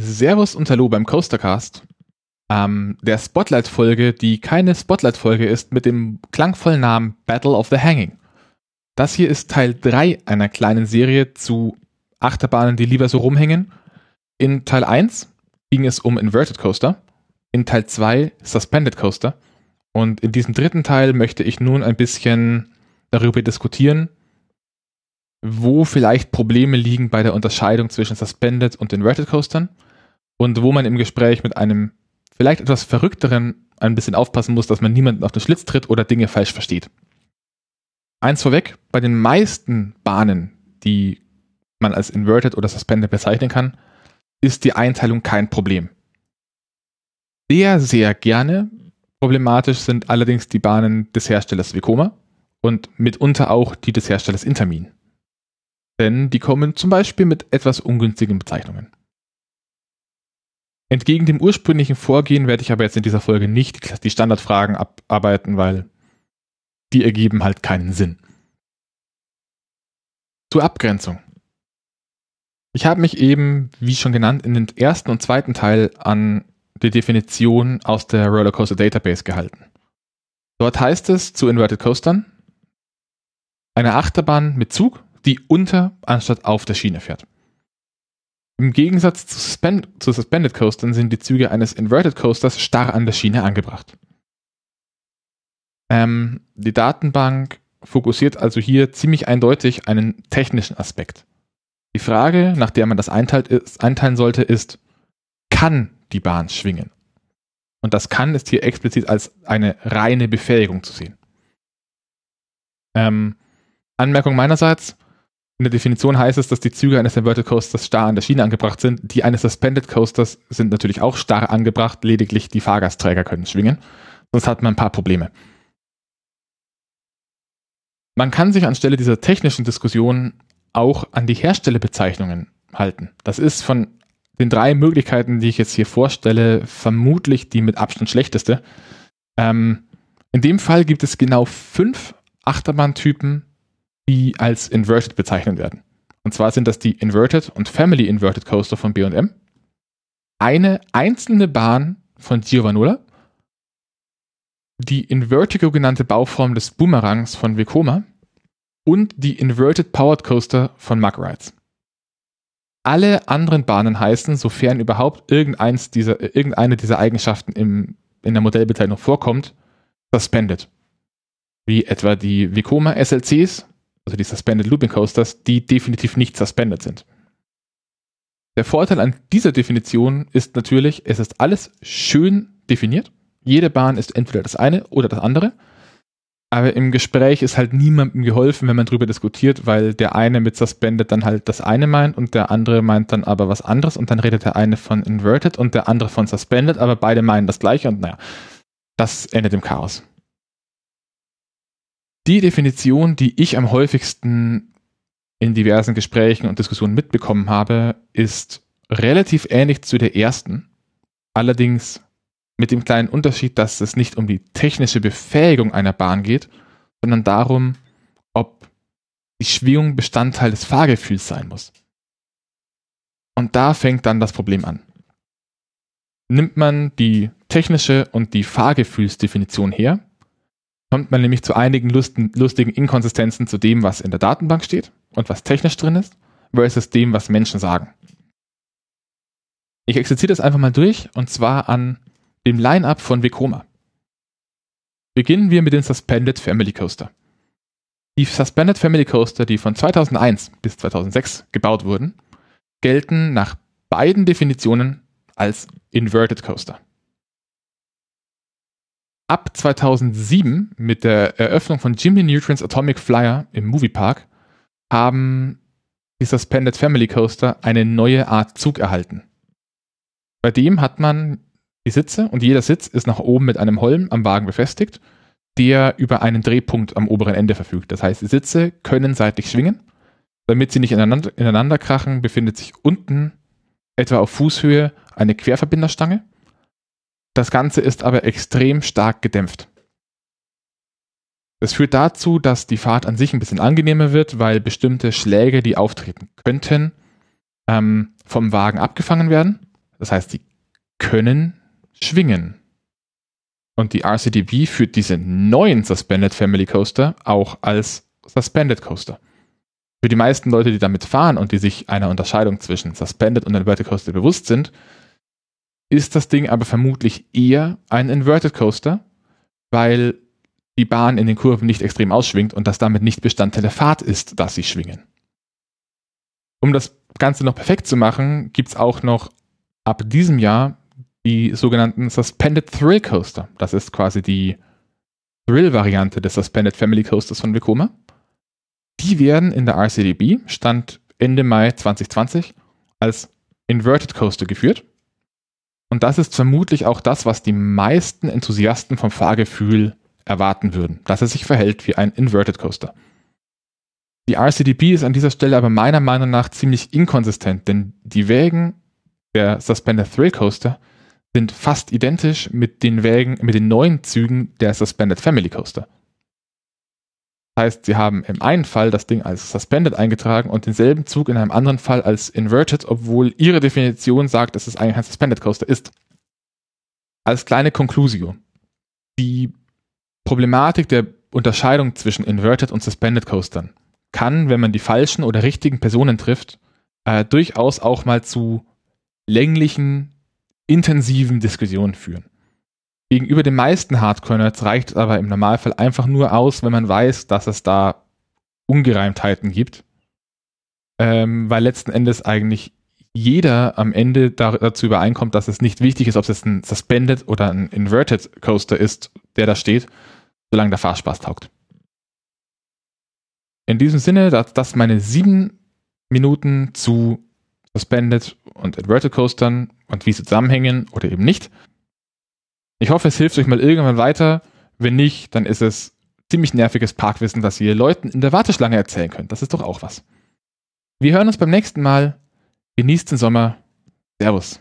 Servus und Hallo beim Coastercast. Ähm, der Spotlight-Folge, die keine Spotlight-Folge ist, mit dem klangvollen Namen Battle of the Hanging. Das hier ist Teil 3 einer kleinen Serie zu Achterbahnen, die lieber so rumhängen. In Teil 1 ging es um Inverted Coaster, in Teil 2 Suspended Coaster. Und in diesem dritten Teil möchte ich nun ein bisschen darüber diskutieren, wo vielleicht Probleme liegen bei der Unterscheidung zwischen Suspended und Inverted Coastern und wo man im Gespräch mit einem vielleicht etwas verrückteren ein bisschen aufpassen muss, dass man niemanden auf den Schlitz tritt oder Dinge falsch versteht. Eins vorweg, bei den meisten Bahnen, die man als Inverted oder Suspended bezeichnen kann, ist die Einteilung kein Problem. Sehr, sehr gerne problematisch sind allerdings die Bahnen des Herstellers Vekoma und mitunter auch die des Herstellers Intermin. Denn die kommen zum Beispiel mit etwas ungünstigen Bezeichnungen. Entgegen dem ursprünglichen Vorgehen werde ich aber jetzt in dieser Folge nicht die Standardfragen abarbeiten, weil die ergeben halt keinen Sinn. Zur Abgrenzung. Ich habe mich eben, wie schon genannt, in den ersten und zweiten Teil an die Definition aus der Rollercoaster Database gehalten. Dort heißt es zu Inverted Coastern, eine Achterbahn mit Zug, die unter anstatt auf der Schiene fährt. Im Gegensatz zu, Suspend zu Suspended Coastern sind die Züge eines Inverted Coasters starr an der Schiene angebracht. Ähm, die Datenbank fokussiert also hier ziemlich eindeutig einen technischen Aspekt. Die Frage, nach der man das einteilt, ist, einteilen sollte, ist, kann die Bahn schwingen? Und das kann ist hier explizit als eine reine Befähigung zu sehen. Ähm, Anmerkung meinerseits, in der Definition heißt es, dass die Züge eines Inverted Coasters starr an der Schiene angebracht sind. Die eines Suspended Coasters sind natürlich auch starr angebracht, lediglich die Fahrgastträger können schwingen. Sonst hat man ein paar Probleme. Man kann sich anstelle dieser technischen Diskussion auch an die Herstellerbezeichnungen halten. Das ist von den drei Möglichkeiten, die ich jetzt hier vorstelle, vermutlich die mit Abstand schlechteste. Ähm, in dem Fall gibt es genau fünf Achterbahntypen, die als Inverted bezeichnet werden. Und zwar sind das die Inverted und Family Inverted Coaster von B&M, eine einzelne Bahn von Giovanola, die Invertigo genannte Bauform des Boomerangs von Vekoma und die Inverted Powered Coaster von Mug Rides. Alle anderen Bahnen heißen, sofern überhaupt irgendeins dieser, irgendeine dieser Eigenschaften im, in der Modellbezeichnung vorkommt, Suspended. Wie etwa die Vekoma SLCs also die Suspended Looping Coasters, die definitiv nicht suspended sind. Der Vorteil an dieser Definition ist natürlich, es ist alles schön definiert. Jede Bahn ist entweder das eine oder das andere. Aber im Gespräch ist halt niemandem geholfen, wenn man drüber diskutiert, weil der eine mit Suspended dann halt das eine meint und der andere meint dann aber was anderes und dann redet der eine von Inverted und der andere von Suspended, aber beide meinen das gleiche und naja, das endet im Chaos. Die Definition, die ich am häufigsten in diversen Gesprächen und Diskussionen mitbekommen habe, ist relativ ähnlich zu der ersten. Allerdings mit dem kleinen Unterschied, dass es nicht um die technische Befähigung einer Bahn geht, sondern darum, ob die Schwingung Bestandteil des Fahrgefühls sein muss. Und da fängt dann das Problem an. Nimmt man die technische und die Fahrgefühlsdefinition her, kommt man nämlich zu einigen lustigen, lustigen Inkonsistenzen zu dem, was in der Datenbank steht und was technisch drin ist, versus dem, was Menschen sagen. Ich exerziere das einfach mal durch und zwar an dem Line-Up von Vekoma. Beginnen wir mit den Suspended Family Coaster. Die Suspended Family Coaster, die von 2001 bis 2006 gebaut wurden, gelten nach beiden Definitionen als Inverted Coaster ab 2007 mit der Eröffnung von Jimmy Neutrons Atomic Flyer im Moviepark haben die Suspended Family Coaster eine neue Art Zug erhalten. Bei dem hat man die Sitze und jeder Sitz ist nach oben mit einem Holm am Wagen befestigt, der über einen Drehpunkt am oberen Ende verfügt. Das heißt, die Sitze können seitlich schwingen. Damit sie nicht ineinander, ineinander krachen, befindet sich unten etwa auf Fußhöhe eine Querverbinderstange das Ganze ist aber extrem stark gedämpft. Das führt dazu, dass die Fahrt an sich ein bisschen angenehmer wird, weil bestimmte Schläge, die auftreten könnten, ähm, vom Wagen abgefangen werden. Das heißt, die können schwingen. Und die RCDB führt diese neuen Suspended Family Coaster auch als Suspended Coaster. Für die meisten Leute, die damit fahren und die sich einer Unterscheidung zwischen Suspended und Inverted Coaster bewusst sind, ist das Ding aber vermutlich eher ein Inverted Coaster, weil die Bahn in den Kurven nicht extrem ausschwingt und das damit nicht Bestandteil der Fahrt ist, dass sie schwingen. Um das Ganze noch perfekt zu machen, gibt es auch noch ab diesem Jahr die sogenannten Suspended Thrill Coaster. Das ist quasi die Thrill-Variante des Suspended Family Coasters von Vekoma. Die werden in der RCDB, Stand Ende Mai 2020, als Inverted Coaster geführt. Und das ist vermutlich auch das, was die meisten Enthusiasten vom Fahrgefühl erwarten würden, dass er sich verhält wie ein Inverted Coaster. Die RCDB ist an dieser Stelle aber meiner Meinung nach ziemlich inkonsistent, denn die Wägen der Suspended Thrill Coaster sind fast identisch mit den Wägen, mit den neuen Zügen der Suspended Family Coaster. Das heißt, sie haben im einen Fall das Ding als Suspended eingetragen und denselben Zug in einem anderen Fall als Inverted, obwohl ihre Definition sagt, dass es eigentlich ein Suspended Coaster ist. Als kleine Conclusio. Die Problematik der Unterscheidung zwischen Inverted und Suspended Coastern kann, wenn man die falschen oder richtigen Personen trifft, äh, durchaus auch mal zu länglichen intensiven Diskussionen führen. Gegenüber den meisten Hardcore-Nerds reicht es aber im Normalfall einfach nur aus, wenn man weiß, dass es da Ungereimtheiten gibt. Ähm, weil letzten Endes eigentlich jeder am Ende dazu übereinkommt, dass es nicht wichtig ist, ob es ein Suspended oder ein Inverted Coaster ist, der da steht, solange der Fahrspaß taugt. In diesem Sinne, dass das meine sieben Minuten zu Suspended und Inverted Coastern und wie sie zusammenhängen oder eben nicht. Ich hoffe, es hilft euch mal irgendwann weiter. Wenn nicht, dann ist es ziemlich nerviges Parkwissen, das ihr Leuten in der Warteschlange erzählen könnt. Das ist doch auch was. Wir hören uns beim nächsten Mal. Genießt den Sommer. Servus.